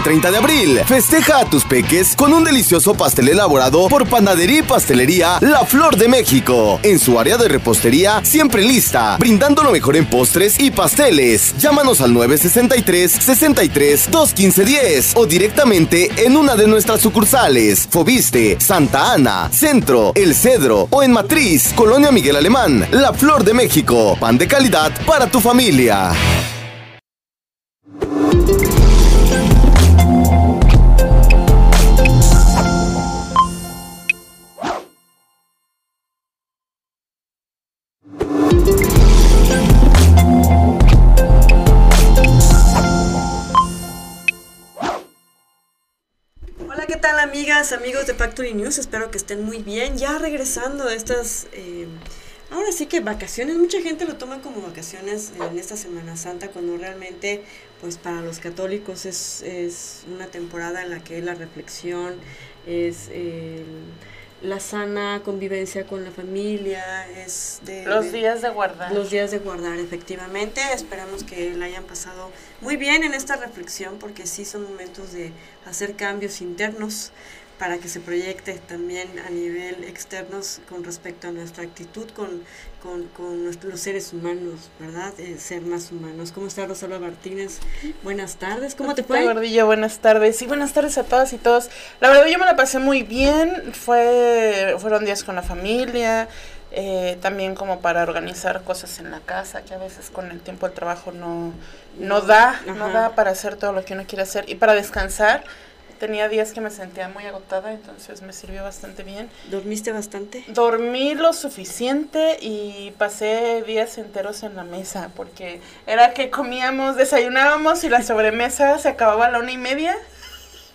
Este 30 de abril, festeja a tus peques con un delicioso pastel elaborado por Panadería y Pastelería La Flor de México. En su área de repostería, siempre lista, brindando lo mejor en postres y pasteles. Llámanos al 963 63 215 10 o directamente en una de nuestras sucursales. Fobiste, Santa Ana, Centro, El Cedro o en Matriz, Colonia Miguel Alemán, La Flor de México. Pan de calidad para tu familia. Amigos de Factory News? Espero que estén muy bien. Ya regresando de estas, eh, ahora sí que vacaciones, mucha gente lo toma como vacaciones en esta Semana Santa, cuando realmente, pues para los católicos es, es una temporada en la que la reflexión es... la sana convivencia con la familia, es de... Los días de guardar. Los días de guardar, efectivamente. Esperamos que la hayan pasado muy bien en esta reflexión, porque sí son momentos de hacer cambios internos para que se proyecte también a nivel externo con respecto a nuestra actitud con, con, con nuestros, los seres humanos, ¿verdad? Eh, ser más humanos. ¿Cómo está Rosalba Martínez? Buenas tardes, ¿cómo te fue? Gordillo, buenas tardes. Y buenas tardes a todas y todos. La verdad yo me la pasé muy bien, fue, fueron días con la familia, eh, también como para organizar cosas en la casa, que a veces con el tiempo del trabajo no, no da, no da para hacer todo lo que uno quiere hacer y para descansar tenía días que me sentía muy agotada, entonces me sirvió bastante bien. ¿Dormiste bastante? Dormí lo suficiente y pasé días enteros en la mesa, porque era que comíamos, desayunábamos y la sobremesa se acababa a la una y media.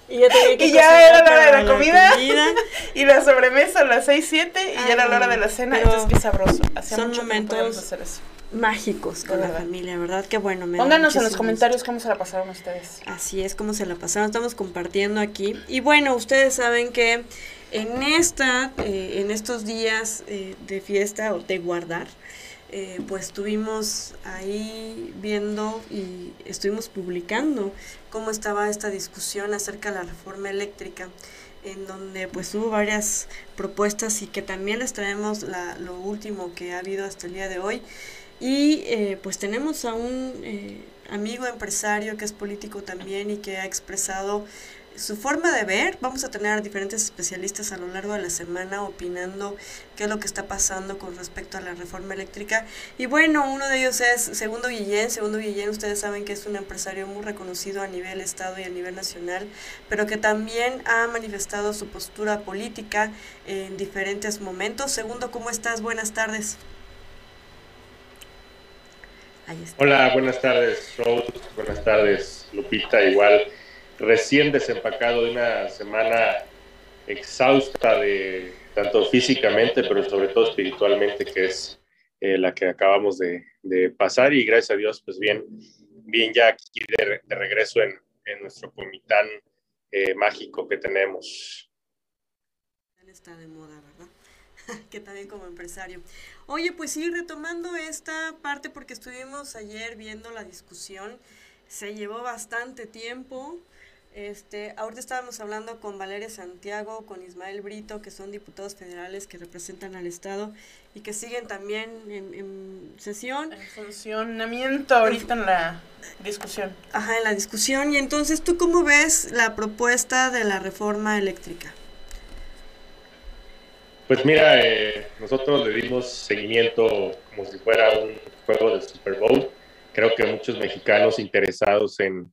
Y ya, y ya era la hora de la, comida, y la sobremesa a las seis, siete y ya era la hora de la cena, entonces qué sabroso. Hacía son mucho momentos hacer eso mágicos con la familia, ¿verdad? Qué bueno. Me Pónganos en los comentarios cómo se la pasaron ustedes. Así es, cómo se la pasaron. Estamos compartiendo aquí. Y bueno, ustedes saben que en esta, eh, en estos días eh, de fiesta o de guardar, eh, pues estuvimos ahí viendo y estuvimos publicando cómo estaba esta discusión acerca de la reforma eléctrica en donde pues hubo varias propuestas y que también les traemos la, lo último que ha habido hasta el día de hoy. Y eh, pues tenemos a un eh, amigo empresario que es político también y que ha expresado su forma de ver. Vamos a tener a diferentes especialistas a lo largo de la semana opinando qué es lo que está pasando con respecto a la reforma eléctrica. Y bueno, uno de ellos es Segundo Guillén. Segundo Guillén, ustedes saben que es un empresario muy reconocido a nivel estado y a nivel nacional, pero que también ha manifestado su postura política en diferentes momentos. Segundo, ¿cómo estás? Buenas tardes. Hola, buenas tardes, Rose. Buenas tardes, Lupita. Igual, recién desempacado de una semana exhausta de tanto físicamente, pero sobre todo espiritualmente, que es eh, la que acabamos de, pasar. Y gracias a Dios, pues bien, bien ya aquí de, regreso en, nuestro comitán eh, mágico que tenemos. Está de moda, ¿verdad? que también como empresario. Oye, pues sí, retomando esta parte porque estuvimos ayer viendo la discusión, se llevó bastante tiempo. Este, ahorita estábamos hablando con Valeria Santiago, con Ismael Brito, que son diputados federales que representan al Estado y que siguen también en, en sesión. En funcionamiento ahorita en la discusión. Ajá, en la discusión. Y entonces, ¿tú cómo ves la propuesta de la reforma eléctrica? Pues mira, eh, nosotros le dimos seguimiento como si fuera un juego de Super Bowl. Creo que muchos mexicanos interesados en,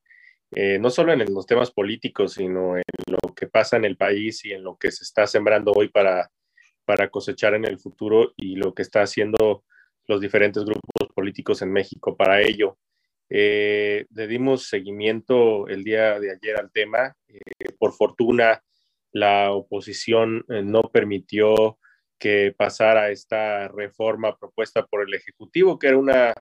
eh, no solo en los temas políticos, sino en lo que pasa en el país y en lo que se está sembrando hoy para, para cosechar en el futuro y lo que está haciendo los diferentes grupos políticos en México para ello. Eh, le dimos seguimiento el día de ayer al tema. por fortuna, la oposición eh, no permitió que pasara esta reforma propuesta por el Ejecutivo, que era una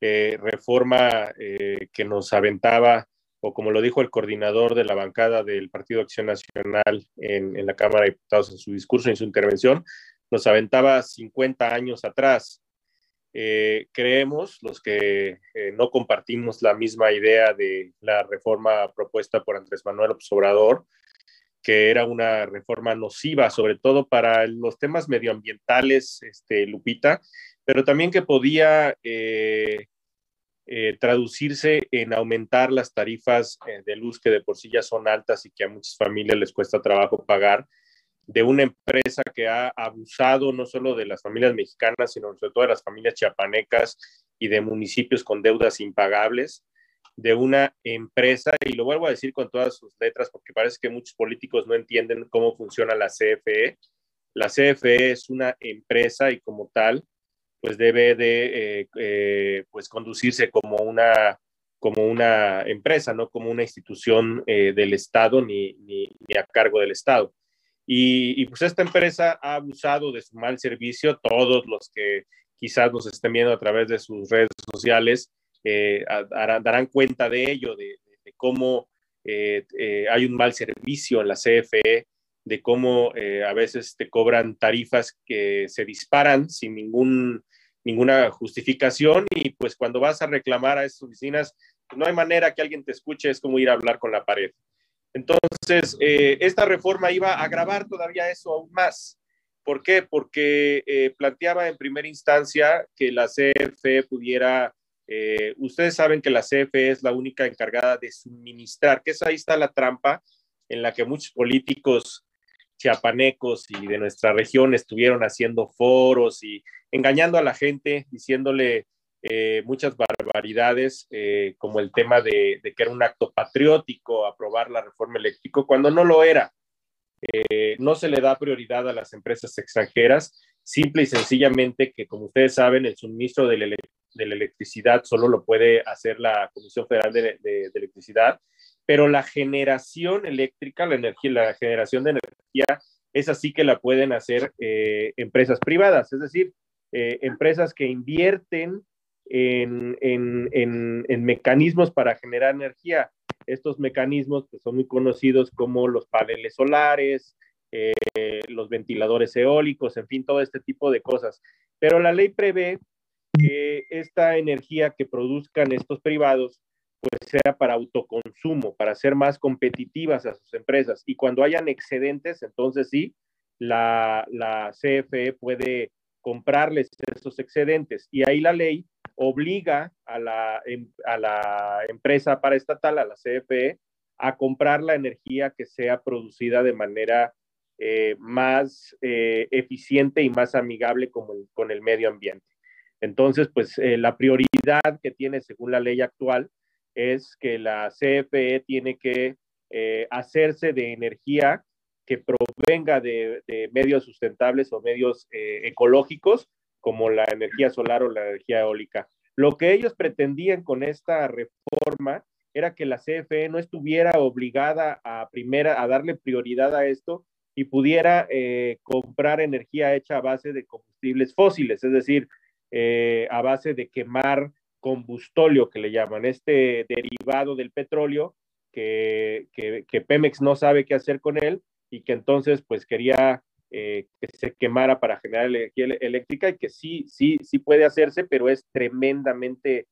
eh, reforma eh, que nos aventaba, o como lo dijo el coordinador de la bancada del Partido Acción Nacional en, en la Cámara de Diputados en su discurso, en su intervención, nos aventaba 50 años atrás. creemos, los que no compartimos la misma idea de la reforma propuesta por Andrés Manuel Obrador, que era una reforma nociva, sobre todo para los temas medioambientales, este, Lupita, pero también que podía eh, traducirse en aumentar las tarifas de luz que de por sí ya son altas y que a muchas familias les cuesta trabajo pagar de una empresa que ha abusado no solo de las familias mexicanas, sino sobre todo de las familias chiapanecas y de municipios con deudas impagables, de una empresa, y lo vuelvo a decir con todas sus letras, porque parece que muchos políticos no entienden cómo funciona la CFE. La CFE es una empresa y como tal, pues debe de eh, eh, pues conducirse como una, como una empresa, no como una institución eh, del Estado ni, ni, a cargo del Estado. Y, pues esta empresa ha abusado de su mal servicio. Todos los que quizás nos estén viendo a través de sus redes sociales eh, darán cuenta de ello, de, cómo eh, eh, hay un mal servicio en la CFE, de cómo a veces te cobran tarifas que se disparan sin ningún, ninguna justificación y pues cuando vas a reclamar a esas oficinas, no hay manera que alguien te escuche, es como ir a hablar con la pared. Entonces, eh, esta reforma iba a agravar todavía eso aún más. ¿Por qué? Porque eh, planteaba en primera instancia que la CFE pudiera, eh, ustedes saben que la CFE es la única encargada de suministrar, que es ahí está la trampa en la que muchos políticos chiapanecos y de nuestra región estuvieron haciendo foros y engañando a la gente, diciéndole eh, muchas barbaridades, eh, como el tema de, que era un acto patriótico aprobar la reforma eléctrica, cuando no lo era. No se le da prioridad a las empresas extranjeras, simple y sencillamente que, como ustedes saben, el suministro de la, electricidad solo lo puede hacer la Comisión Federal de, Electricidad, pero la generación eléctrica, la energía, la generación de energía, es así que la pueden hacer empresas privadas, es decir, empresas que invierten en, mecanismos para generar energía. Estos mecanismos pues, son muy conocidos como los paneles solares, eh, los ventiladores eólicos, en fin, todo este tipo de cosas. Pero la ley prevé que esta energía que produzcan estos privados pues sea para autoconsumo, para ser más competitivas a sus empresas. Y cuando hayan excedentes, entonces sí, la, la CFE puede comprarles esos excedentes. Y ahí la ley obliga a la, em, a la empresa paraestatal, a la CFE, a comprar la energía que sea producida de manera eh, más eh, eficiente y más amigable con el, con el medio ambiente. Entonces, pues eh, la prioridad que tiene según la ley actual es que la CFE tiene que hacerse de energía que provenga de, medios sustentables o medios eh, ecológicos, como la energía solar o la energía eólica. Lo que ellos pretendían con esta reforma era que la CFE no estuviera obligada a primera a darle prioridad a esto y pudiera eh, comprar energía hecha a base de combustibles fósiles, es decir, eh, a base de quemar combustóleo que le llaman, este derivado del petróleo que, que Pemex no sabe qué hacer con él y que entonces pues quería eh, que se quemara para generar energía eléctrica y que sí, sí, sí puede hacerse, pero es tremendamente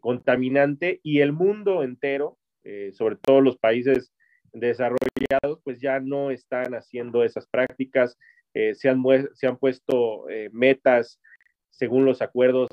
contaminante y el mundo entero, sobre todo los países desarrollados, pues ya no están haciendo esas prácticas, se han, se, han, puesto metas según los acuerdos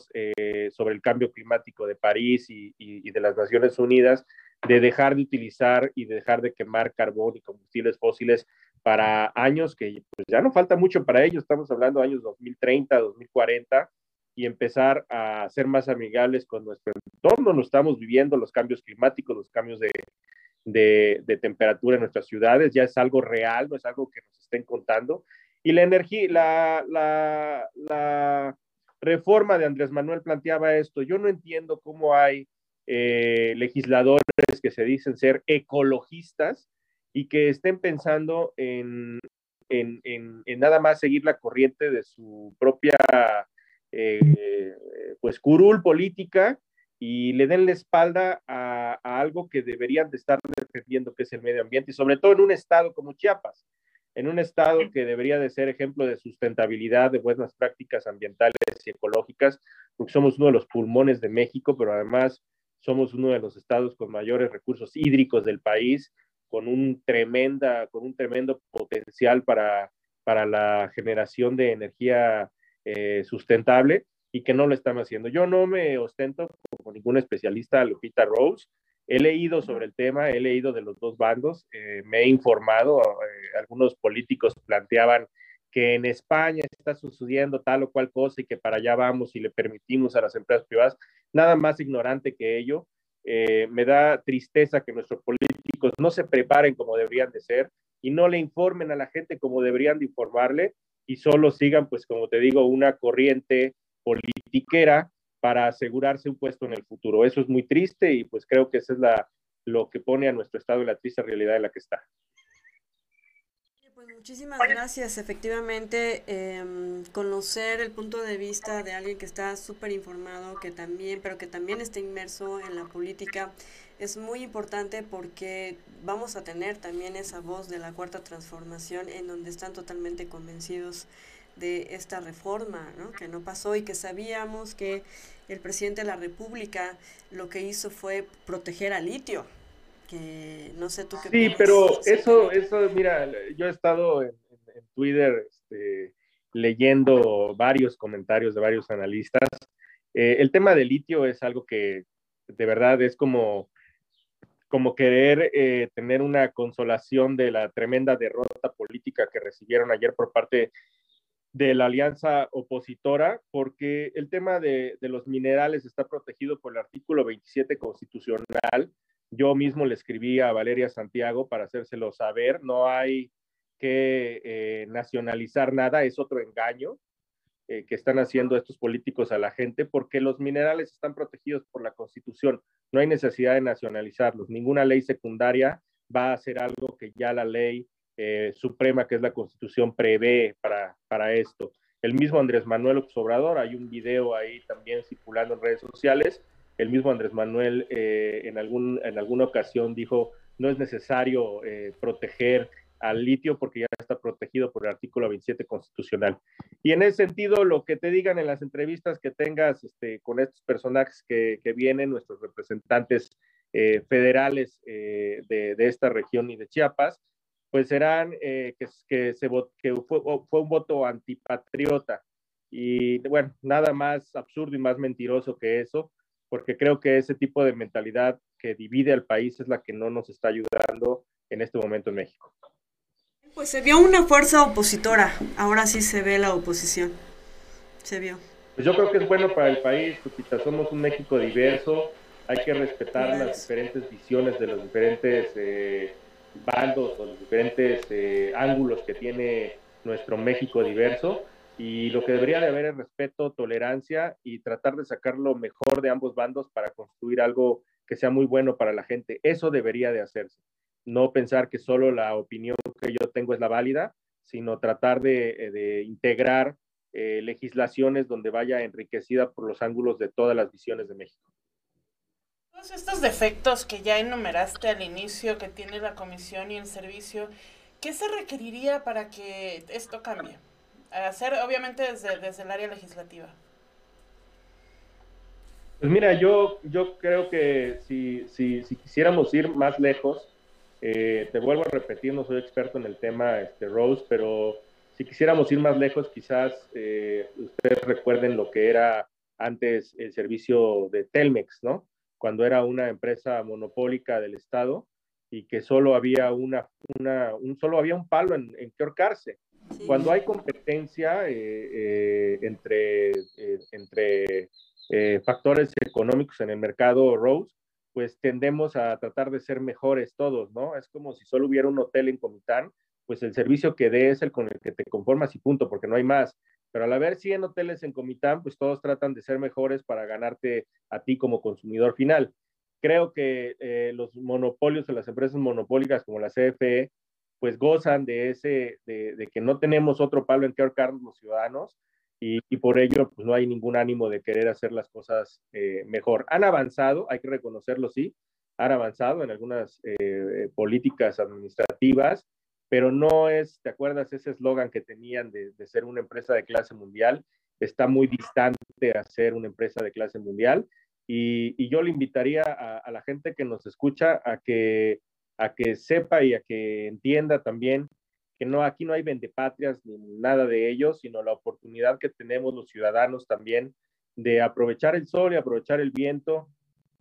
sobre el cambio climático de París y, y, de las Naciones Unidas, de dejar de utilizar y de dejar de quemar carbón y combustibles fósiles para años que pues, ya no falta mucho para ellos, estamos hablando de años 2030, 2040, y empezar a ser más amigables con nuestro entorno. No estamos viviendo los cambios climáticos, los cambios de, de, temperatura en nuestras ciudades, ya es algo real, no es algo que nos estén contando. Y la energía, la, la, la reforma de Andrés Manuel planteaba esto. Yo no entiendo cómo hay eh, legisladores que se dicen ser ecologistas y que estén pensando en, en, en, nada más seguir la corriente de su propia eh, pues curul política y le den la espalda a, a, algo que deberían de estar defendiendo, que es el medio ambiente, y sobre todo en un estado como Chiapas, en un estado que debería de ser ejemplo de sustentabilidad, de buenas prácticas ambientales y ecológicas, porque somos uno de los pulmones de México, pero además somos uno de los estados con mayores recursos hídricos del país, con un, tremenda, con un tremendo potencial para, para la generación de energía eh, sustentable y que no lo están haciendo. Yo no me ostento como ningún especialista, Lupita Rose. He leído sobre el tema, he leído de los dos bandos, eh, me he informado, eh, algunos políticos planteaban que en España está sucediendo tal o cual cosa y que para allá vamos y le permitimos a las empresas privadas, nada más ignorante que ello. Eh, me da tristeza que nuestros políticos no se preparen como deberían de ser y no le informen a la gente como deberían de informarle y solo sigan, pues como te digo, una corriente politiquera para asegurarse un puesto en el futuro. Eso es muy triste y pues creo que eso es la, lo que pone a nuestro estado en la triste realidad en la que está. Pues muchísimas gracias. Efectivamente, em, conocer el punto de vista de alguien que está súper informado, que también, pero que también está inmerso en la política, es muy importante porque vamos a tener también esa voz de la cuarta transformación en donde están totalmente convencidos de esta reforma, ¿no? que no pasó y que sabíamos que el presidente de la República lo que hizo fue proteger al litio, no sé tú qué Sí, pero eso, eso, mira, yo he estado en, Twitter este, leyendo varios comentarios de varios analistas. Eh, el tema del litio es algo que de verdad es como, como querer eh, tener una consolación de la tremenda derrota política que recibieron ayer por parte de la alianza opositora, porque el tema de, de los minerales está protegido por el artículo 27 constitucional yo mismo le escribí a Valeria Santiago para hacérselo saber. No hay que eh, nacionalizar nada, es otro engaño eh, que están haciendo estos políticos a la gente porque los minerales están protegidos por la Constitución. No hay necesidad de nacionalizarlos. Ninguna ley secundaria va a hacer algo que ya la ley eh, suprema, que es la Constitución, prevé para, para esto. El mismo Andrés Manuel Obrador, hay un video ahí también circulando en redes sociales, el mismo Andrés Manuel eh, en, algún, en alguna ocasión dijo, no es necesario eh, proteger al litio porque ya está protegido por el artículo 27 constitucional. Y en ese sentido, lo que te digan en las entrevistas que tengas este, con estos personajes que, que vienen, nuestros representantes federales de, de, esta región y de Chiapas, pues serán que, que, se, que fue, fue un voto antipatriota. Y bueno, nada más absurdo y más mentiroso que eso porque creo que ese tipo de mentalidad que divide al país es la que no nos está ayudando en este momento en México. Pues se vio una fuerza opositora, ahora sí se ve la oposición, se vio. Pues yo creo que es bueno para el país, Lupita, somos un México diverso, hay que respetar las diferentes visiones de los diferentes eh, bandos o los diferentes eh, ángulos que tiene nuestro México diverso y lo que debería de haber es respeto, tolerancia y tratar de sacar lo mejor de ambos bandos para construir algo que sea muy bueno para la gente. Eso debería de hacerse. No pensar que solo la opinión que yo tengo es la válida, sino tratar de, eh, integrar eh, legislaciones donde vaya enriquecida por los ángulos de todas las visiones de México. Todos estos defectos que ya enumeraste al inicio, que tiene la comisión y el servicio, ¿qué se requeriría para que esto cambie? hacer obviamente desde, desde el área legislativa? Pues mira, yo, yo creo que si, si, si quisiéramos ir más lejos, eh, te vuelvo a repetir, no soy experto en el tema, este, Rose, pero si quisiéramos ir más lejos, quizás eh, ustedes recuerden lo que era antes el servicio de Telmex, ¿no? Cuando era una empresa monopólica del Estado y que solo había una, una un, solo había un palo en, en que ahorcarse. Cuando hay competencia eh, eh, entre, eh, entre factores económicos en el mercado Rose, pues tendemos a tratar de ser mejores todos, ¿no? Es como si solo hubiera un hotel en Comitán, pues el servicio que dé es el con el que te conformas y punto, porque no hay más. Pero al haber 100 hoteles en Comitán, pues todos tratan de ser mejores para ganarte a ti como consumidor final. Creo que los monopolios de las empresas monopólicas como la CFE pues gozan de ese, de, que no tenemos otro palo en que ahorcar los ciudadanos y, por ello pues no hay ningún ánimo de querer hacer las cosas eh, mejor. Han avanzado, hay que reconocerlo, sí, han avanzado en algunas eh, políticas administrativas, pero no es, ¿te acuerdas ese eslogan que tenían de, ser una empresa de clase mundial? está muy distante a ser una empresa de clase mundial. Y, yo le invitaría a, la gente que nos escucha a que, a que sepa y a que entienda también que no, aquí no hay vendepatrias ni nada de ello, sino la oportunidad que tenemos los ciudadanos también de aprovechar el sol y aprovechar el viento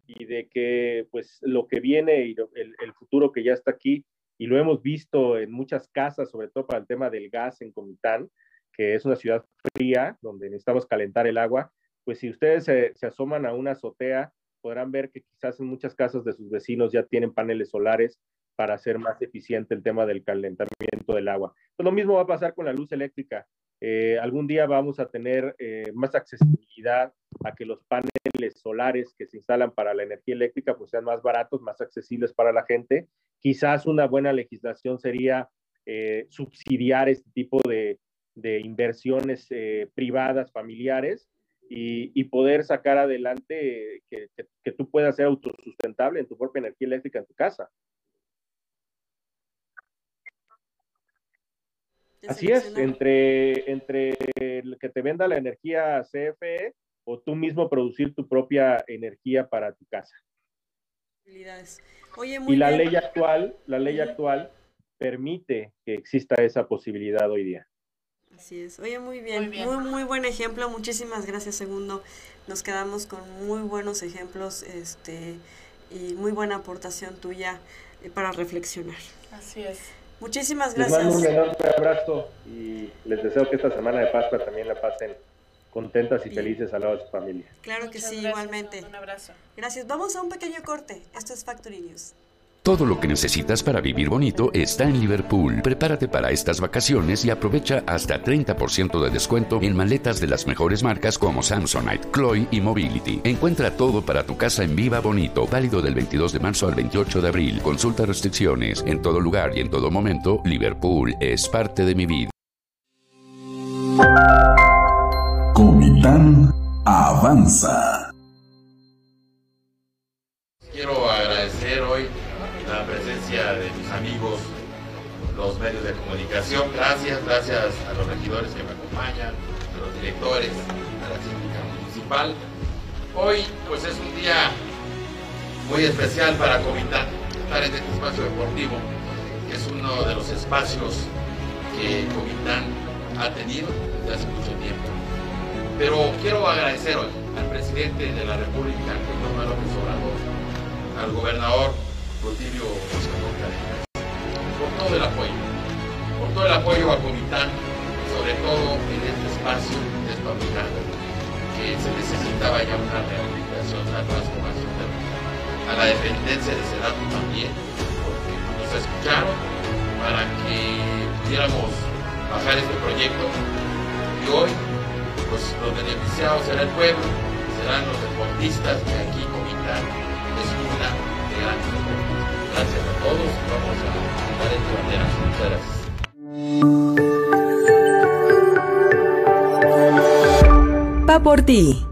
y de que pues lo que viene y el futuro que ya está aquí y lo hemos visto en muchas casas, sobre todo para el tema del gas en Comitán, que es una ciudad fría donde necesitamos calentar el agua, pues si ustedes se, asoman a una azotea, podrán ver que quizás en muchas casas de sus vecinos ya tienen paneles solares para hacer más eficiente el tema del calentamiento del agua. Pues lo mismo va a pasar con la luz eléctrica. Eh, algún día vamos a tener eh, más accesibilidad a que los paneles solares que se instalan para la energía eléctrica pues sean más baratos, más accesibles para la gente. Quizás una buena legislación sería eh, subsidiar este tipo de, de inversiones privadas, familiares, y, poder sacar adelante que, que, tú puedas ser autosustentable en tu propia energía eléctrica en tu casa. Así es, entre, entre el que te venda la energía CFE o tú mismo producir tu propia energía para tu casa. y la ley actual, la ley actual permite que exista esa posibilidad hoy día. Así es. Oye, muy bien. Muy, muy, buen ejemplo. Muchísimas gracias, Segundo. Nos quedamos con muy buenos ejemplos este, y muy buena aportación tuya eh, para reflexionar. Así es. Muchísimas gracias. Les mando un enorme abrazo y les deseo que esta semana de Pascua también la pasen contentas y felices al lado de su familia. Claro que sí, igualmente. Un abrazo. Gracias. Vamos a un pequeño corte. Esto es Factory News. Todo lo que necesitas para vivir bonito está en Liverpool. Prepárate para estas vacaciones y aprovecha hasta 30% de descuento en maletas de las mejores marcas como Samsonite, Chloe y Mobility. Encuentra todo para tu casa en Viva Bonito, válido del 22 de marzo al 28 de abril. Consulta restricciones. En todo lugar y en todo momento, Liverpool es parte de mi vida. Comitán avanza. Quiero agradecer hoy la presencia de mis amigos, los medios de comunicación. Gracias, gracias a los regidores que me acompañan, a los directores, a la síndica municipal. Hoy pues es un día muy especial para Comitán, estar en este espacio deportivo, que es uno de los espacios que Comitán ha tenido desde hace mucho tiempo. Pero quiero agradecer hoy al presidente de la República, Manuel López Obrador, al gobernador Rutilio por todo el apoyo, por todo el apoyo a Comitán, sobre todo en este espacio despabilado, que se necesitaba ya una rehabilitación, una transformación a la dependencia de Sedatu también, porque nos escucharon para que pudiéramos bajar este proyecto. Y hoy pues los beneficiados será el pueblo, serán los deportistas que aquí Comitán es una de grandes Gracias a todos. Vamos a dar este bandera. Muchas gracias. Va por ti.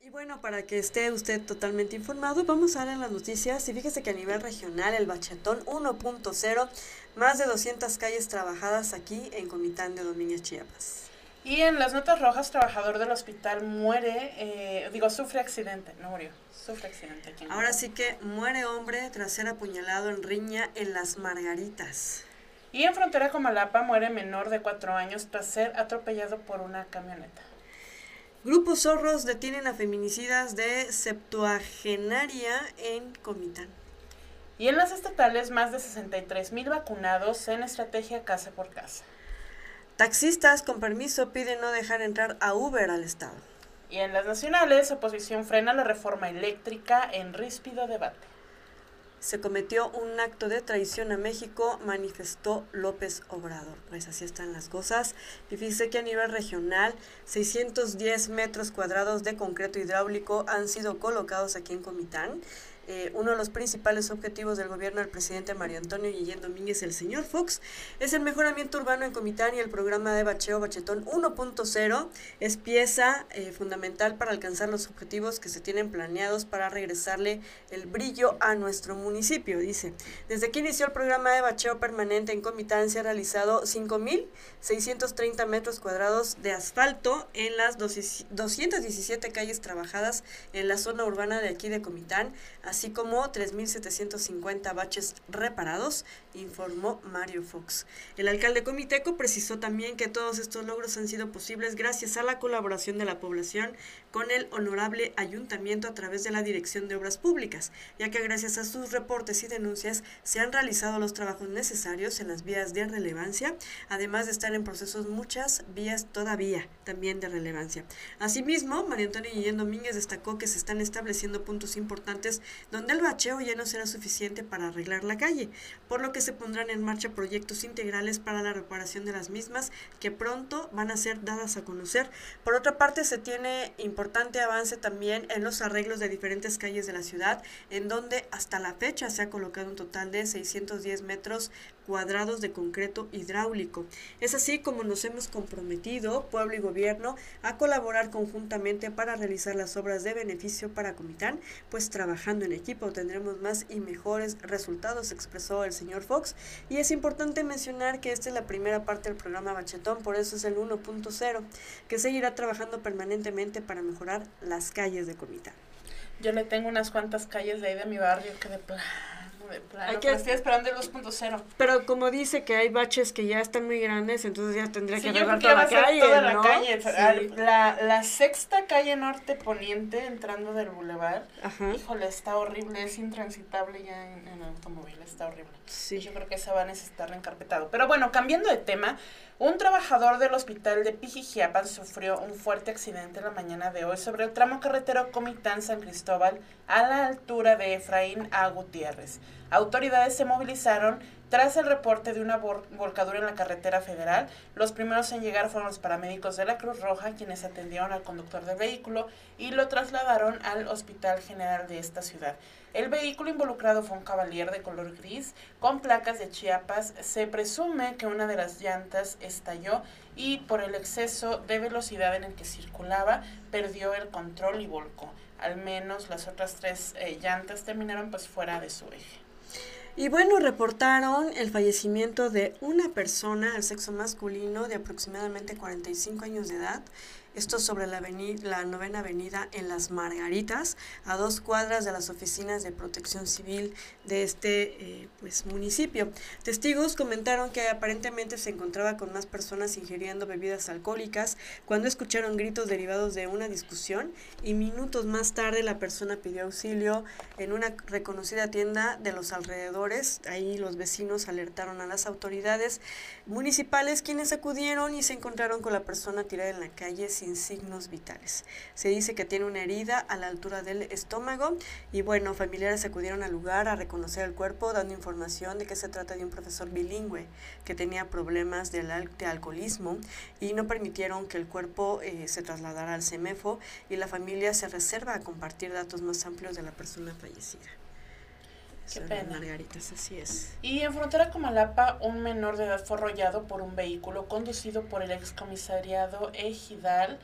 Y bueno, para que esté usted totalmente informado, vamos a ver las noticias. Y fíjese que a nivel regional, el Bachatón 1.0, más de 200 calles trabajadas aquí en Comitán de Domínguez, Chiapas. Y en las notas rojas, trabajador del hospital muere, eh, digo, sufre accidente, no murió, sufre accidente. Aquí Ahora sí que muere hombre tras ser apuñalado en riña en Las Margaritas. Y en frontera con Malapa muere menor de cuatro años tras ser atropellado por una camioneta. Grupos zorros detienen a feminicidas de septuagenaria en Comitán. Y en las estatales, más de 63 mil vacunados en estrategia casa por casa. Taxistas con permiso piden no dejar entrar a Uber al Estado. Y en las nacionales, oposición frena la reforma eléctrica en ríspido debate. Se cometió un acto de traición a México, manifestó López Obrador. Pues así están las cosas. Y fíjese que a nivel regional, 610 metros cuadrados de concreto hidráulico han sido colocados aquí en Comitán. Eh, uno de los principales objetivos del gobierno del presidente Mario Antonio Guillén Domínguez, el señor Fox, es el mejoramiento urbano en Comitán y el programa de bacheo Bachetón 1.0 es pieza eh, fundamental para alcanzar los objetivos que se tienen planeados para regresarle el brillo a nuestro municipio, dice. Desde que inició el programa de bacheo permanente en Comitán se ha realizado 5.630 metros cuadrados de asfalto en las 217 calles trabajadas en la zona urbana de aquí de Comitán, como 3.750 baches reparados, informó Mario Fox. El alcalde comiteco precisó también que todos estos logros han sido posibles gracias a la colaboración de la población con el honorable ayuntamiento a través de la Dirección de Obras Públicas, ya que gracias a sus reportes y denuncias se han realizado los trabajos necesarios en las vías de relevancia, además de estar en procesos muchas vías todavía también de relevancia. Asimismo, María Antonio Guillén Domínguez destacó que se están estableciendo puntos importantes donde el bacheo ya no será suficiente para arreglar la calle, por lo que se pondrán en marcha proyectos integrales para la reparación de las mismas que pronto van a ser dadas a conocer. Por otra parte, se tiene importante avance también en los arreglos de diferentes calles de la ciudad, en donde hasta la fecha se ha colocado un total de 610 metros cuadrados de concreto hidráulico. Es así como nos hemos comprometido, pueblo y gobierno, a colaborar conjuntamente para realizar las obras de beneficio para Comitán, pues trabajando en equipo tendremos más y mejores resultados, expresó el señor Fox. Y es importante mencionar que esta es la primera parte del programa Bachetón, por eso es el 1.0, que seguirá trabajando permanentemente para mejorar las calles de Comitán. Yo le tengo unas cuantas calles de ahí de mi barrio que de plano hay que, estoy esperando el 2.0. Pero como dice que hay baches que ya están muy grandes, entonces ya tendría que arreglar toda, la calle, toda la calle. La, la, sexta calle norte poniente entrando del bulevar. Híjole, está horrible, es intransitable ya en, en automóvil, está horrible. Sí. Yo creo que esa va a necesitar reencarpetado. Pero bueno, cambiando de tema, un trabajador del hospital de Pijijiapan sufrió un fuerte accidente la mañana de hoy sobre el tramo carretero Comitán-San Cristóbal a la altura de Efraín A. Gutiérrez. Autoridades se movilizaron tras el reporte de una volcadura en la carretera federal. Los primeros en llegar fueron los paramédicos de la Cruz Roja, quienes atendieron al conductor del vehículo y lo trasladaron al Hospital General de esta ciudad. El vehículo involucrado fue un Cavalier de color gris con placas de Chiapas. Se presume que una de las llantas estalló y por el exceso de velocidad en el que circulaba perdió el control y volcó. Al menos las otras tres eh, llantas terminaron pues fuera de su eje. Y bueno, reportaron el fallecimiento de una persona, al sexo masculino, de aproximadamente 45 años de edad, esto sobre la, la novena avenida en Las Margaritas, a dos cuadras de las oficinas de protección civil de este eh, pues, municipio. Testigos comentaron que aparentemente se encontraba con más personas ingiriendo bebidas alcohólicas cuando escucharon gritos derivados de una discusión y minutos más tarde la persona pidió auxilio en una reconocida tienda de los alrededores. Ahí los vecinos alertaron a las autoridades municipales quienes acudieron y se encontraron con la persona tirada en la calle sin signos vitales. Se dice que tiene una herida a la altura del estómago y bueno, familiares acudieron al lugar a reconocer el cuerpo dando información de que se trata de un profesor bilingüe que tenía problemas de, alcoholismo y no permitieron que el cuerpo eh, se trasladara al CEMEFO y la familia se reserva a compartir datos más amplios de la persona fallecida. Qué pena. Margaritas, así es. Y en frontera con Malapa, un menor de edad fue arrollado por un vehículo conducido por el excomisariado Ejidal,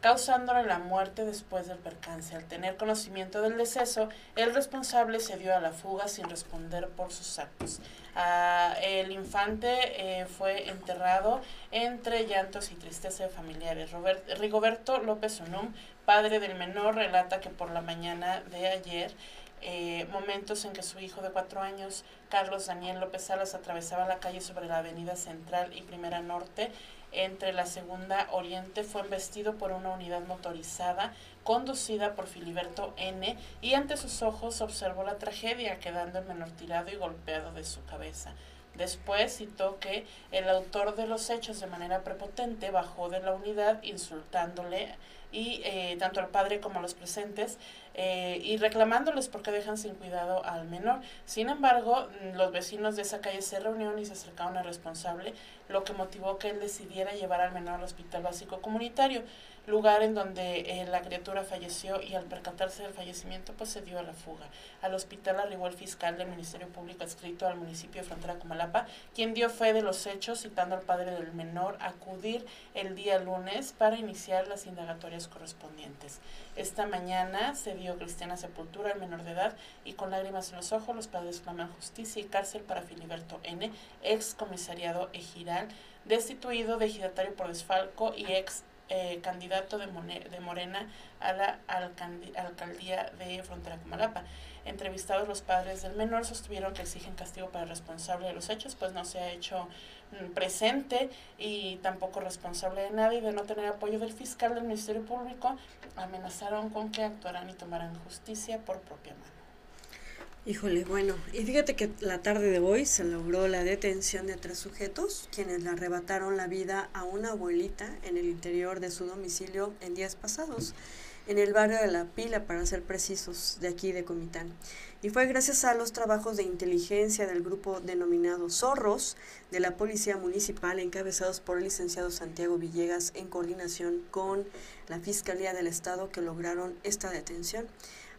causándole la muerte después del percance. Al tener conocimiento del deceso, el responsable se dio a la fuga sin responder por sus actos. Ah, el infante eh, fue enterrado entre llantos y tristeza de familiares. Rigoberto López Unum, padre del menor, relata que por la mañana de ayer eh, momentos en que su hijo de cuatro años, Carlos Daniel López Salas, atravesaba la calle sobre la avenida Central y Primera Norte, entre la Segunda Oriente, fue embestido por una unidad motorizada conducida por Filiberto N. y ante sus ojos observó la tragedia, quedando el menor tirado y golpeado de su cabeza. Después citó que el autor de los hechos de manera prepotente bajó de la unidad insultándole y eh, tanto al padre como a los presentes eh, y reclamándoles porque dejan sin cuidado al menor. Sin embargo, los vecinos de esa calle se reunieron y se acercaron al responsable, lo que motivó que él decidiera llevar al menor al hospital básico comunitario. Lugar en donde eh, la criatura falleció y al percatarse del fallecimiento pues se dio a la fuga. Al hospital arribó el fiscal del Ministerio Público adscrito al municipio de Frontera Comalapa, quien dio fe de los hechos citando al padre del menor a acudir el día lunes para iniciar las indagatorias correspondientes. Esta mañana se dio cristiana sepultura al menor de edad y con lágrimas en los ojos los padres claman justicia y cárcel para Filiberto N., ex comisariado Ejiral, destituido de ejidatario por desfalco y ex eh, candidato de, de, Morena a la alcaldía de Frontera Comalapa. Entrevistados los padres del menor sostuvieron que exigen castigo para el responsable de los hechos, pues no se ha hecho mm, presente y tampoco responsable de nadie de no tener apoyo del fiscal del Ministerio Público. Amenazaron con que actuarán y tomarán justicia por propia mano. Híjole, bueno, y fíjate que la tarde de hoy se logró la detención de tres sujetos, quienes le arrebataron la vida a una abuelita en el interior de su domicilio en días pasados, en el barrio de La Pila, para ser precisos, de aquí de Comitán. Y fue gracias a los trabajos de inteligencia del grupo denominado Zorros de la Policía Municipal, encabezados por el licenciado Santiago Villegas, en coordinación con la Fiscalía del Estado, que lograron esta detención.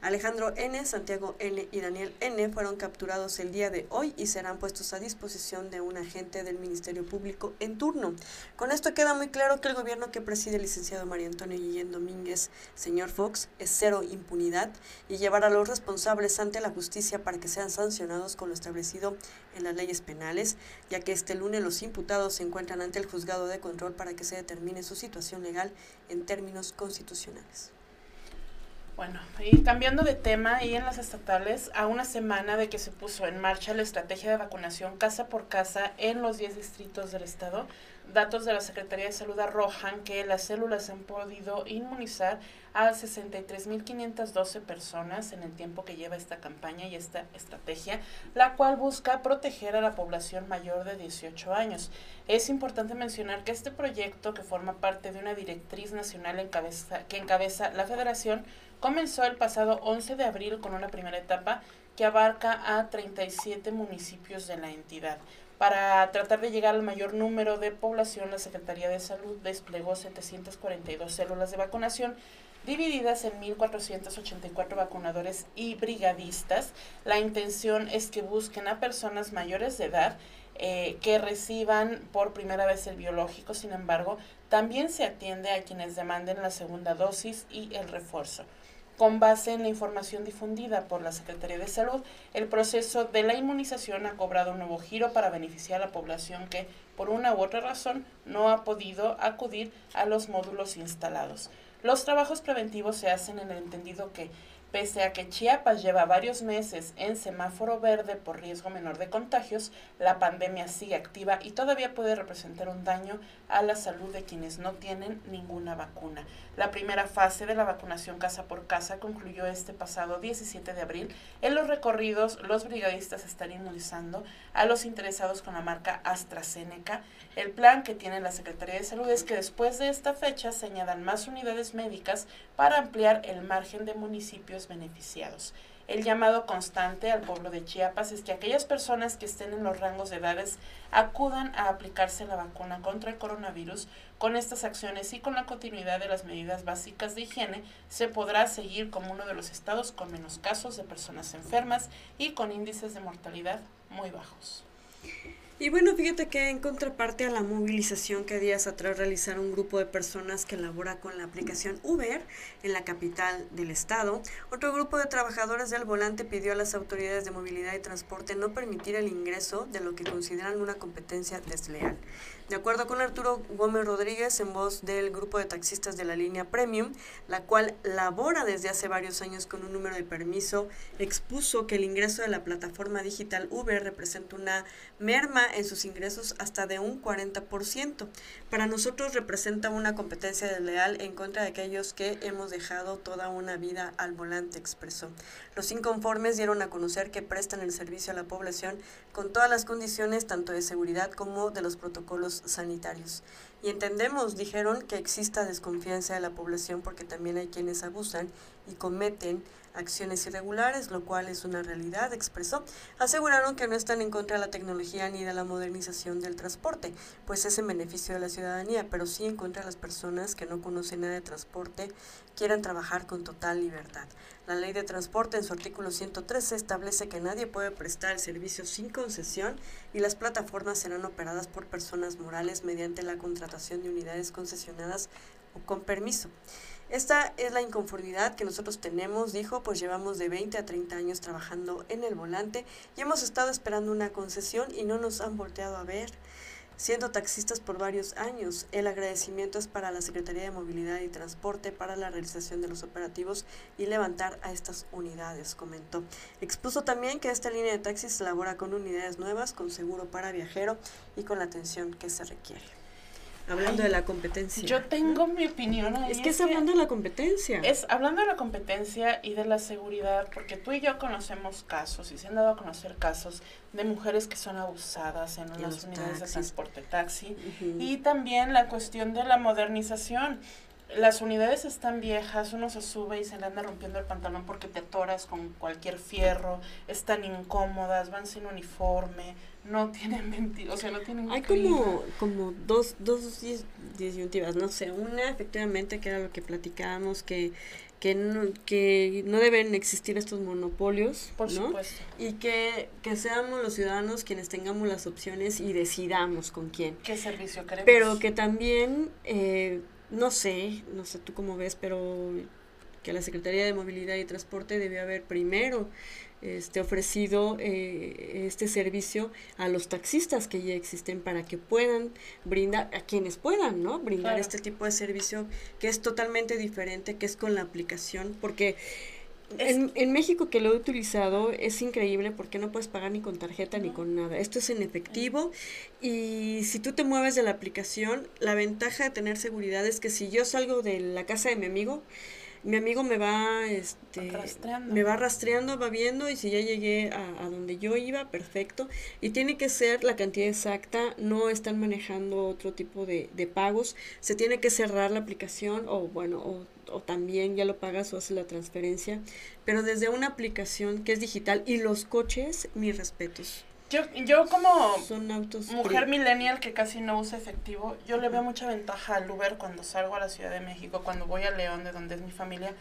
Alejandro N., Santiago N. y Daniel N. fueron capturados el día de hoy y serán puestos a disposición de un agente del Ministerio Público en turno. Con esto queda muy claro que el gobierno que preside el licenciado María Antonio Guillén Domínguez, señor Fox, es cero impunidad y llevar a los responsables ante la justicia para que sean sancionados con lo establecido en las leyes penales, ya que este lunes los imputados se encuentran ante el juzgado de control para que se determine su situación legal en términos constitucionales. Bueno, y cambiando de tema, y en las estatales, a una semana de que se puso en marcha la estrategia de vacunación casa por casa en los 10 distritos del estado, datos de la Secretaría de Salud arrojan que las células han podido inmunizar a 63.512 personas en el tiempo que lleva esta campaña y esta estrategia, la cual busca proteger a la población mayor de 18 años. Es importante mencionar que este proyecto, que forma parte de una directriz nacional que encabeza la Federación, comenzó el pasado 11 de abril con una primera etapa que abarca a 37 municipios de la entidad. Para tratar de llegar al mayor número de población, la Secretaría de Salud desplegó 742 células de vacunación divididas en 1.484 vacunadores y brigadistas. La intención es que busquen a personas mayores de edad eh, que reciban por primera vez el biológico, sin embargo, también se atiende a quienes demanden la segunda dosis y el refuerzo. Con base en la información difundida por la Secretaría de Salud, el proceso de la inmunización ha cobrado un nuevo giro para beneficiar a la población que, por una u otra razón, no ha podido acudir a los módulos instalados. Los trabajos preventivos se hacen en el entendido que Pese a que Chiapas lleva varios meses en semáforo verde por riesgo menor de contagios, la pandemia sigue activa y todavía puede representar un daño a la salud de quienes no tienen ninguna vacuna. La primera fase de la vacunación casa por casa concluyó este pasado 17 de abril. En los recorridos, los brigadistas están inmunizando a los interesados con la marca AstraZeneca. El plan que tiene la Secretaría de Salud es que después de esta fecha se añadan más unidades médicas para ampliar el margen de municipios beneficiados. El llamado constante al pueblo de Chiapas es que aquellas personas que estén en los rangos de edades acudan a aplicarse la vacuna contra el coronavirus. Con estas acciones y con la continuidad de las medidas básicas de higiene, se podrá seguir como uno de los estados con menos casos de personas enfermas y con índices de mortalidad muy bajos. Y bueno, fíjate que en contraparte a la movilización que días atrás realizaron un grupo de personas que labora con la aplicación Uber en la capital del estado, otro grupo de trabajadores del volante pidió a las autoridades de movilidad y transporte no permitir el ingreso de lo que consideran una competencia desleal. De acuerdo con Arturo Gómez Rodríguez, en voz del grupo de taxistas de la línea Premium, la cual labora desde hace varios años con un número de permiso, expuso que el ingreso de la plataforma digital Uber representa una merma en sus ingresos hasta de un 40%. Para nosotros representa una competencia desleal en contra de aquellos que hemos dejado toda una vida al volante, expresó. Los inconformes dieron a conocer que prestan el servicio a la población con todas las condiciones tanto de seguridad como de los protocolos sanitarios. Y entendemos, dijeron, que exista desconfianza de la población porque también hay quienes abusan y cometen acciones irregulares, lo cual es una realidad, expresó. Aseguraron que no están en contra de la tecnología ni de la modernización del transporte, pues es en beneficio de la ciudadanía, pero sí en contra de las personas que no conocen nada de transporte, quieran trabajar con total libertad. La ley de transporte en su artículo 113 establece que nadie puede prestar el servicio sin concesión y las plataformas serán operadas por personas morales mediante la contratación de unidades concesionadas o con permiso. Esta es la inconformidad que nosotros tenemos, dijo, pues llevamos de 20 a 30 años trabajando en el volante y hemos estado esperando una concesión y no nos han volteado a ver siendo taxistas por varios años. El agradecimiento es para la Secretaría de Movilidad y Transporte para la realización de los operativos y levantar a estas unidades, comentó. Expuso también que esta línea de taxis elabora con unidades nuevas, con seguro para viajero y con la atención que se requiere. Hablando de la competencia. Yo tengo mi opinión ahí. Es que es hablando de la competencia. Es hablando de la competencia y de la seguridad, porque tú y yo conocemos casos y se han dado a conocer casos de mujeres que son abusadas en las unidades de transporte taxi y también la cuestión de la modernización las unidades están viejas, uno se sube y se le anda rompiendo el pantalón porque te atoras con cualquier fierro, están incómodas, van sin uniforme, no tienen ventilación, o sea, no tienen Hay como, como dos, dos disyuntivas, no sé, una efectivamente que era lo que platicábamos, que, que, no, que no deben existir estos monopolios, Por supuesto. Y que, que seamos los ciudadanos quienes tengamos las opciones y decidamos con quién. ¿Qué servicio queremos? Pero que también... Eh, no sé, no sé tú cómo ves, pero que la Secretaría de Movilidad y Transporte debe haber primero este, ofrecido eh, este servicio a los taxistas que ya existen para que puedan brindar, a quienes puedan, ¿no? Brindar este tipo de servicio que es totalmente diferente, que es con la aplicación, porque en, en, México que lo he utilizado es increíble porque no puedes pagar ni con tarjeta ni con nada. Esto es en efectivo y si tú te mueves de la aplicación, la ventaja de tener seguridad es que si yo salgo de la casa de mi amigo, mi amigo me va, este, me va rastreando, va viendo y si ya llegué a, a, donde yo iba, perfecto. Y tiene que ser la cantidad exacta, no están manejando otro tipo de, de pagos. Se tiene que cerrar la aplicación o bueno, o, o también ya lo pagas o haces la transferencia. Pero desde una aplicación que es digital y los coches, mis respetos. Yo, yo como Son autos mujer millennial que casi no usa efectivo, yo le veo mucha ventaja al Uber cuando salgo a la Ciudad de México, cuando voy a León, de donde es mi familia,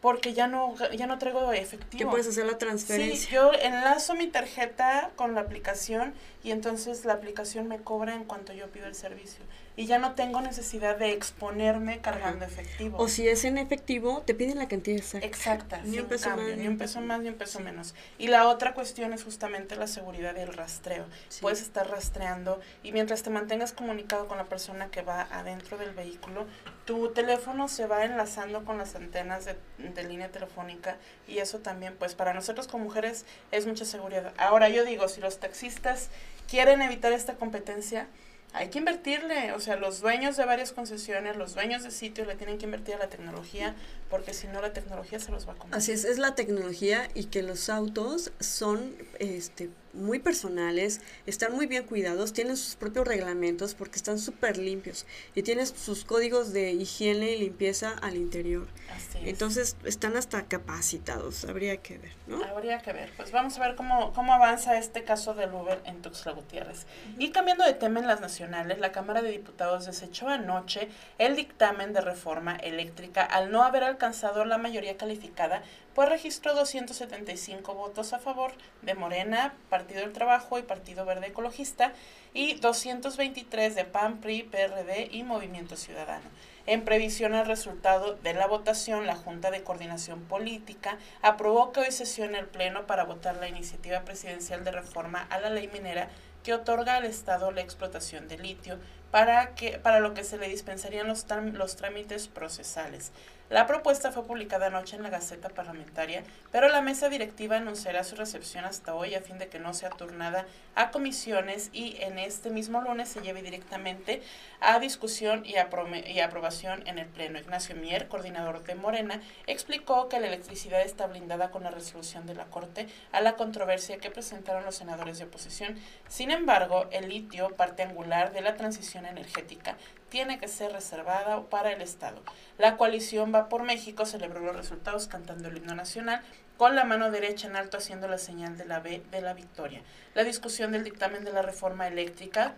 porque ya no, ya no traigo efectivo. Que puedes hacer la transferencia. Sí, yo enlazo mi tarjeta con la aplicación y entonces la aplicación me cobra en cuanto yo pido el servicio. Y ya no tengo necesidad de exponerme cargando efectivo. O si es en efectivo, te piden la cantidad exacta. Exacta, Ni un peso cambio, más, ni un peso más, ni un peso menos. Y la otra cuestión es justamente la seguridad y el rastreo. Sí. Puedes estar rastreando y mientras te mantengas comunicado con la persona que va adentro del vehículo, tu teléfono se va enlazando con las antenas de, de línea telefónica y eso también, pues para nosotros como mujeres es mucha seguridad. Ahora yo digo, si los taxistas quieren evitar esta competencia, hay que invertirle, o sea, los dueños de varias concesiones, los dueños de sitios le tienen que invertir a la tecnología, porque si no la tecnología se los va a comer. Así es, es la tecnología y que los autos son este muy personales, están muy bien cuidados, tienen sus propios reglamentos porque están súper limpios y tienen sus códigos de higiene y limpieza al interior. Así es. Entonces están hasta capacitados, habría que ver, ¿no? Habría que ver. Pues vamos a ver cómo, cómo avanza este caso del Uber en Tuxtla Gutiérrez. Y cambiando de tema en las nacionales, la Cámara de Diputados desechó anoche el dictamen de reforma eléctrica al no haber alcanzado la mayoría calificada, pues registró 275 votos a favor de Morena, Partido del Trabajo y Partido Verde Ecologista y 223 de PAN, PRI, PRD y Movimiento Ciudadano. En previsión al resultado de la votación, la Junta de Coordinación Política aprobó que hoy sesione el Pleno para votar la iniciativa presidencial de reforma a la ley minera que otorga al Estado la explotación de litio para, que, para lo que se le dispensarían los, los trámites procesales. La propuesta fue publicada anoche en la Gaceta Parlamentaria, pero la mesa directiva anunciará su recepción hasta hoy a fin de que no sea turnada a comisiones y en este mismo lunes se lleve directamente a discusión y, aprobación en el Pleno. Ignacio Mier, coordinador de Morena, explicó que la electricidad está blindada con la resolución de la Corte a la controversia que presentaron los senadores de oposición. Sin embargo, el litio, parte angular de la transición energética, tiene que ser reservada para el Estado. La coalición Va por México celebró los resultados cantando el himno nacional con la mano derecha en alto haciendo la señal de la B de la victoria. La discusión del dictamen de la reforma eléctrica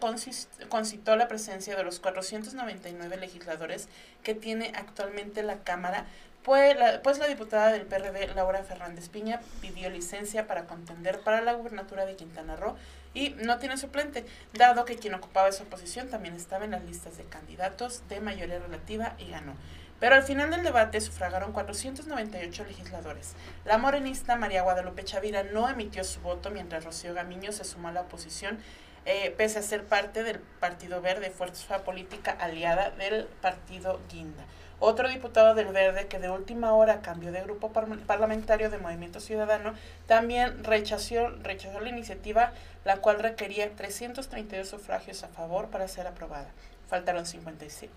concitó la presencia de los 499 legisladores que tiene actualmente la Cámara, pues la, pues la diputada del PRD, Laura Fernández Piña, pidió licencia para contender para la gubernatura de Quintana Roo y no tiene suplente, dado que quien ocupaba esa posición también estaba en las listas de candidatos de mayoría relativa y ganó. Pero al final del debate sufragaron 498 legisladores. La morenista María Guadalupe Chavira no emitió su voto mientras Rocío Gamiño se sumó a la oposición, eh, pese a ser parte del Partido Verde, fuerza política aliada del Partido Guinda. Otro diputado del Verde que de última hora cambió de grupo parlamentario de Movimiento Ciudadano también rechazó, rechazó la iniciativa, la cual requería 332 sufragios a favor para ser aprobada. Faltaron 57.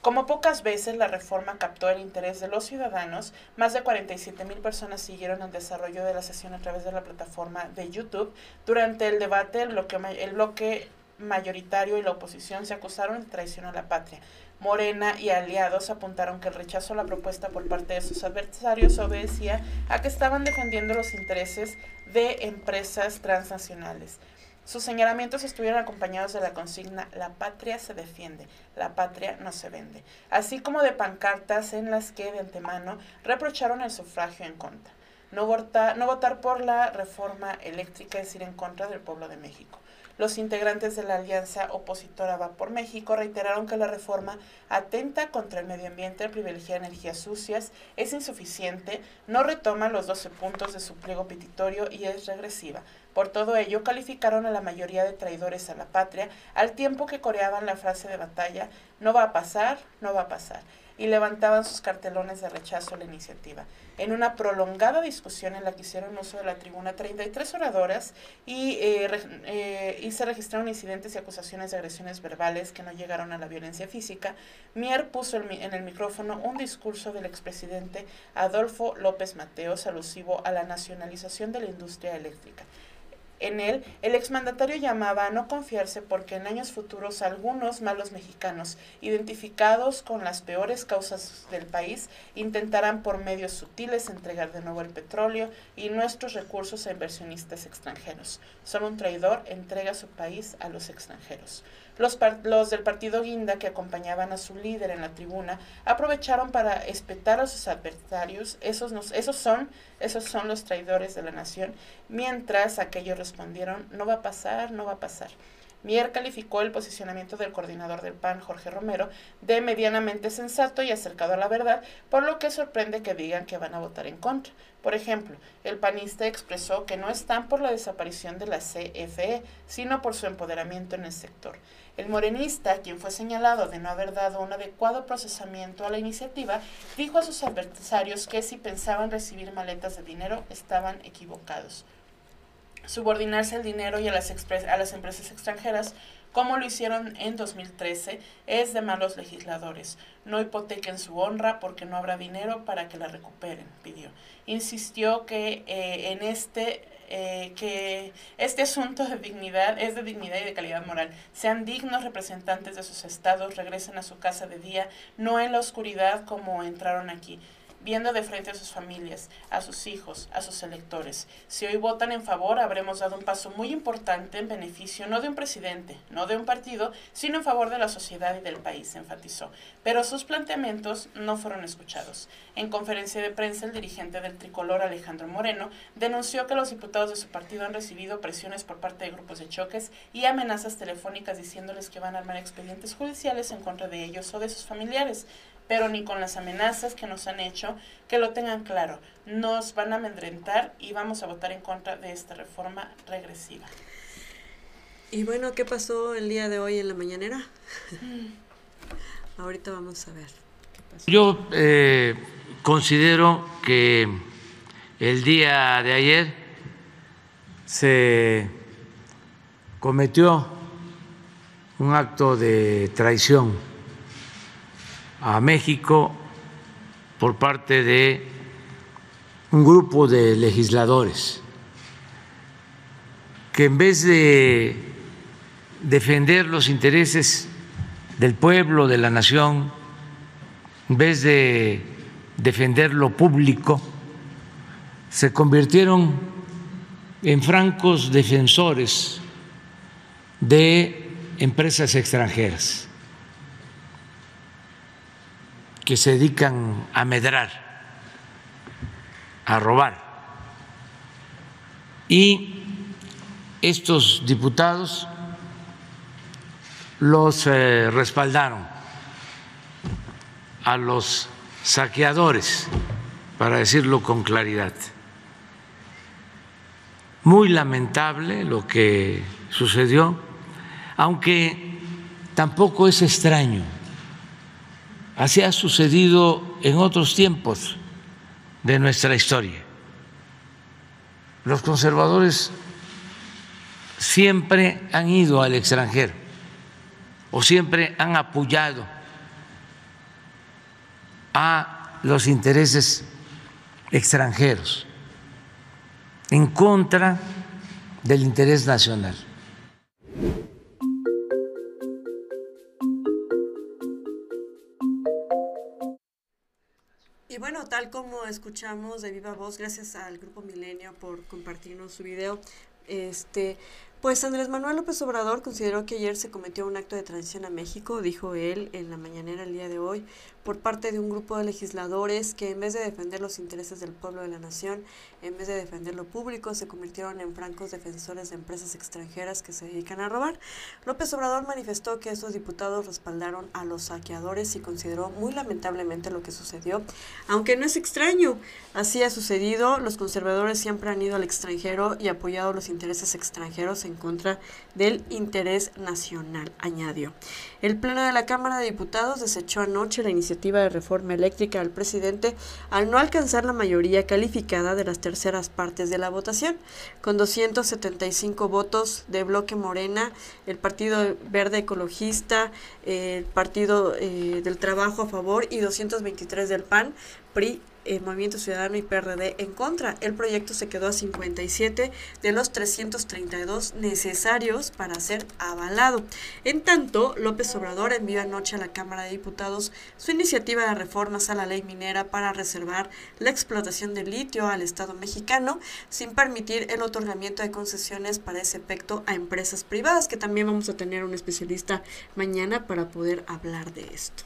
Como pocas veces la reforma captó el interés de los ciudadanos, más de 47 mil personas siguieron el desarrollo de la sesión a través de la plataforma de YouTube. Durante el debate, el bloque, el bloque mayoritario y la oposición se acusaron de traición a la patria. Morena y aliados apuntaron que el rechazo a la propuesta por parte de sus adversarios obedecía a que estaban defendiendo los intereses de empresas transnacionales. Sus señalamientos estuvieron acompañados de la consigna La patria se defiende, la patria no se vende, así como de pancartas en las que de antemano reprocharon el sufragio en contra. No, no votar por la reforma eléctrica es ir en contra del pueblo de México. Los integrantes de la alianza opositora Va por México reiteraron que la reforma atenta contra el medio ambiente, privilegia energías sucias, es insuficiente, no retoma los 12 puntos de su pliego petitorio y es regresiva. Por todo ello, calificaron a la mayoría de traidores a la patria, al tiempo que coreaban la frase de batalla, no va a pasar, no va a pasar, y levantaban sus cartelones de rechazo a la iniciativa. En una prolongada discusión en la que hicieron uso de la tribuna 33 oradoras y, eh, eh, y se registraron incidentes y acusaciones de agresiones verbales que no llegaron a la violencia física, Mier puso en el micrófono un discurso del expresidente Adolfo López Mateos alusivo a la nacionalización de la industria eléctrica. En él, el exmandatario llamaba a no confiarse porque en años futuros algunos malos mexicanos, identificados con las peores causas del país, intentarán por medios sutiles entregar de nuevo el petróleo y nuestros recursos a inversionistas extranjeros. Solo un traidor entrega su país a los extranjeros. Los, los, del partido Guinda, que acompañaban a su líder en la tribuna, aprovecharon para espetar a sus adversarios, esos, esos, son, esos son los traidores de la nación, mientras aquellos respondieron, no va a pasar, no va a pasar. Mier calificó el posicionamiento del coordinador del PAN, Jorge Romero, de medianamente sensato y acercado a la verdad, por lo que sorprende que digan que van a votar en contra. Por ejemplo, el panista expresó que no están por la desaparición de la CFE, sino por su empoderamiento en el sector. El morenista, quien fue señalado de no haber dado un adecuado procesamiento a la iniciativa, dijo a sus adversarios que si pensaban recibir maletas de dinero estaban equivocados. Subordinarse al dinero y a las, a las empresas extranjeras como lo hicieron en 2013, es de malos legisladores. No hipotequen su honra porque no habrá dinero para que la recuperen, pidió. Insistió que eh, en este eh, que este asunto de dignidad es de dignidad y de calidad moral. Sean dignos representantes de sus estados, regresen a su casa de día, no en la oscuridad como entraron aquí viendo de frente a sus familias, a sus hijos, a sus electores. Si hoy votan en favor, habremos dado un paso muy importante en beneficio no de un presidente, no de un partido, sino en favor de la sociedad y del país, enfatizó. Pero sus planteamientos no fueron escuchados. En conferencia de prensa, el dirigente del tricolor, Alejandro Moreno, denunció que los diputados de su partido han recibido presiones por parte de grupos de choques y amenazas telefónicas diciéndoles que van a armar expedientes judiciales en contra de ellos o de sus familiares pero ni con las amenazas que nos han hecho, que lo tengan claro, nos van a amedrentar y vamos a votar en contra de esta reforma regresiva. Y bueno, ¿qué pasó el día de hoy en la mañanera? Ahorita vamos a ver. Yo eh, considero que el día de ayer se cometió un acto de traición a México por parte de un grupo de legisladores que en vez de defender los intereses del pueblo, de la nación, en vez de defender lo público, se convirtieron en francos defensores de empresas extranjeras que se dedican a medrar, a robar. Y estos diputados los eh, respaldaron a los saqueadores, para decirlo con claridad. Muy lamentable lo que sucedió, aunque tampoco es extraño. Así ha sucedido en otros tiempos de nuestra historia. Los conservadores siempre han ido al extranjero o siempre han apoyado a los intereses extranjeros en contra del interés nacional. Tal como escuchamos de viva voz, gracias al Grupo Milenio por compartirnos su video, este, pues Andrés Manuel López Obrador consideró que ayer se cometió un acto de transición a México, dijo él en la mañanera el día de hoy, por parte de un grupo de legisladores que en vez de defender los intereses del pueblo de la nación, en vez de defender lo público, se convirtieron en francos defensores de empresas extranjeras que se dedican a robar. López Obrador manifestó que esos diputados respaldaron a los saqueadores y consideró muy lamentablemente lo que sucedió, aunque no es extraño, así ha sucedido, los conservadores siempre han ido al extranjero y apoyado los intereses extranjeros en contra del interés nacional, añadió. El Pleno de la Cámara de Diputados desechó anoche la iniciativa de reforma eléctrica al presidente al no alcanzar la mayoría calificada de las terceras partes de la votación. Con 275 votos de bloque Morena, el Partido Verde Ecologista, el Partido eh, del Trabajo a favor y 223 del PAN, PRI el Movimiento Ciudadano y PRD en contra. El proyecto se quedó a 57 de los 332 necesarios para ser avalado. En tanto, López Obrador envió anoche a la Cámara de Diputados su iniciativa de reformas a la ley minera para reservar la explotación de litio al Estado mexicano sin permitir el otorgamiento de concesiones para ese efecto a empresas privadas, que también vamos a tener un especialista mañana para poder hablar de esto.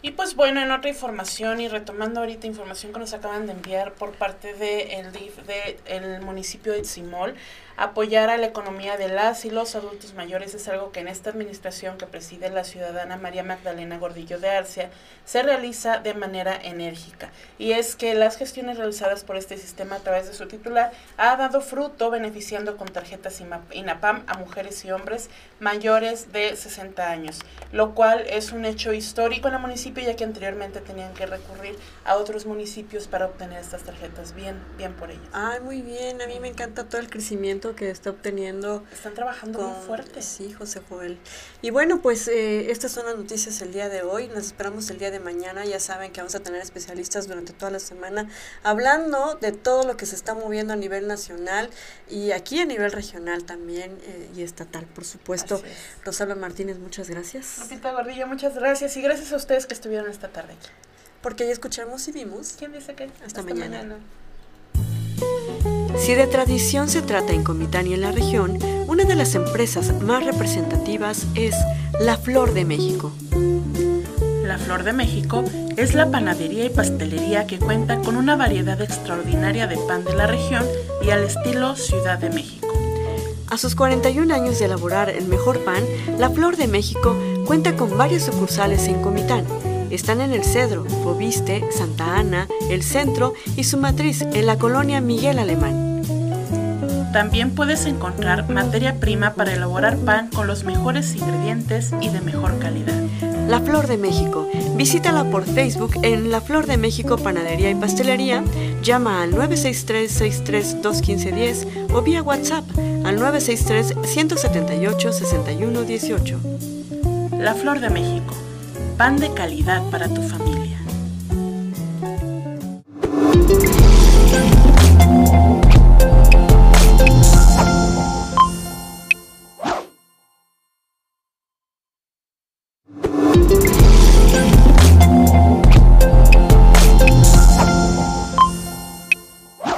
Y pues bueno, en otra información y retomando ahorita información que nos acaban de enviar por parte del de DIF del municipio de Itzimol, apoyar a la economía de las y los adultos mayores es algo que en esta administración que preside la ciudadana María Magdalena Gordillo de Arcia se realiza de manera enérgica. Y es que las gestiones realizadas por este sistema a través de su titular ha dado fruto beneficiando con tarjetas INAPAM a mujeres y hombres mayores de 60 años, lo cual es un hecho histórico en el municipio ya que anteriormente tenían que recurrir a otros municipios para obtener estas tarjetas. Bien, bien por ellos. Ay, muy bien, a mí me encanta todo el crecimiento que está obteniendo. Están trabajando muy fuerte. Sí, José Joel. Y bueno, pues eh, estas son las noticias el día de hoy. Nos esperamos el día de mañana. Ya saben que vamos a tener especialistas durante toda la semana hablando de todo lo que se está moviendo a nivel nacional y aquí a nivel regional también eh, y estatal, por supuesto. Rosalba Martínez, muchas gracias. Lupita Gordillo, muchas gracias. Y gracias a ustedes que estuvieron esta tarde Porque ya escuchamos y vimos. ¿Quién dice que? Hasta, mañana. Si de tradición se trata en Comitán y en la región, una de las empresas más representativas es La Flor de México. La Flor de México es la panadería y pastelería que cuenta con una variedad extraordinaria de pan de la región y al estilo Ciudad de México. A sus 41 años de elaborar el mejor pan, La Flor de México cuenta con varias sucursales en Comitán están en El Cedro, Fobiste, Santa Ana, El Centro y su matriz en la colonia Miguel Alemán. También puedes encontrar materia prima para elaborar pan con los mejores ingredientes y de mejor calidad. La Flor de México. Visítala por Facebook en La Flor de México Panadería y Pastelería. Llama al 963-63-21510 o vía WhatsApp al 963-178-6118. La Flor de México pan de calidad para tu familia.